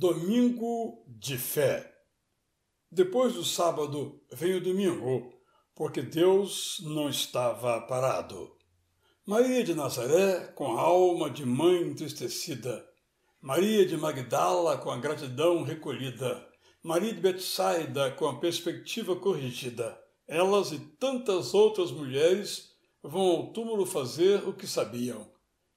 Domingo de Fé. Depois do sábado vem o domingo, porque Deus não estava parado. Maria de Nazaré, com a alma de mãe entristecida. Maria de Magdala, com a gratidão recolhida. Maria de Betsaida, com a perspectiva corrigida. Elas e tantas outras mulheres vão ao túmulo fazer o que sabiam: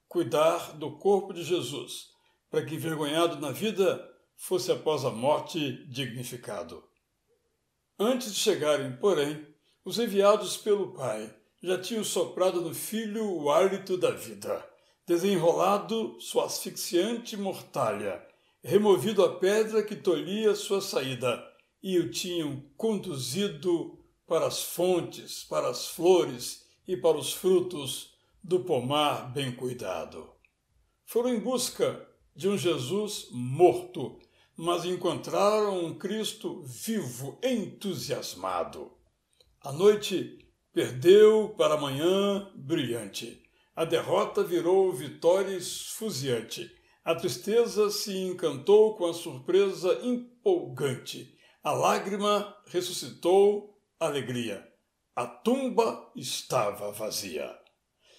cuidar do corpo de Jesus para que, envergonhado na vida, fosse após a morte dignificado. Antes de chegarem, porém, os enviados pelo Pai já tinham soprado no filho o hálito da vida, desenrolado sua asfixiante mortalha, removido a pedra que tolhia sua saída, e o tinham conduzido para as fontes, para as flores e para os frutos do pomar bem cuidado. Foram em busca de um Jesus morto, mas encontraram um Cristo vivo, entusiasmado. A noite perdeu para a manhã brilhante. A derrota virou vitória esfuziante. A tristeza se encantou com a surpresa empolgante. A lágrima ressuscitou alegria. A tumba estava vazia.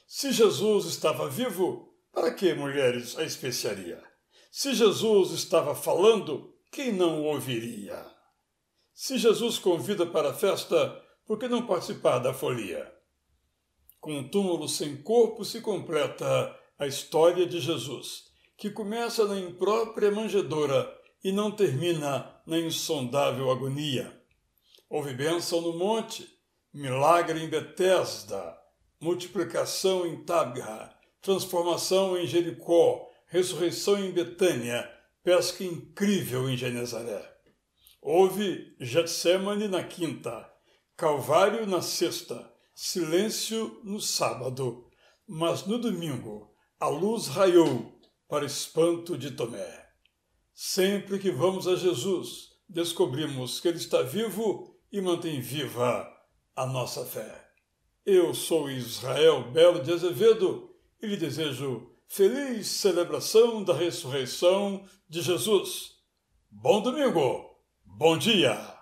Se Jesus estava vivo, para que, mulheres, a especiaria? Se Jesus estava falando, quem não o ouviria? Se Jesus convida para a festa, por que não participar da folia? Com um túmulo sem corpo se completa a história de Jesus, que começa na imprópria manjedoura e não termina na insondável agonia. Houve bênção no monte, milagre em Betesda, multiplicação em Tabra, transformação em Jericó, ressurreição em Betânia, pesca incrível em Genezaré. Houve Getsemane na quinta, Calvário na sexta, silêncio no sábado, mas no domingo a luz raiou para espanto de Tomé. Sempre que vamos a Jesus, descobrimos que Ele está vivo e mantém viva a nossa fé. Eu sou Israel Belo de Azevedo e lhe desejo feliz celebração da ressurreição de Jesus. Bom domingo, bom dia!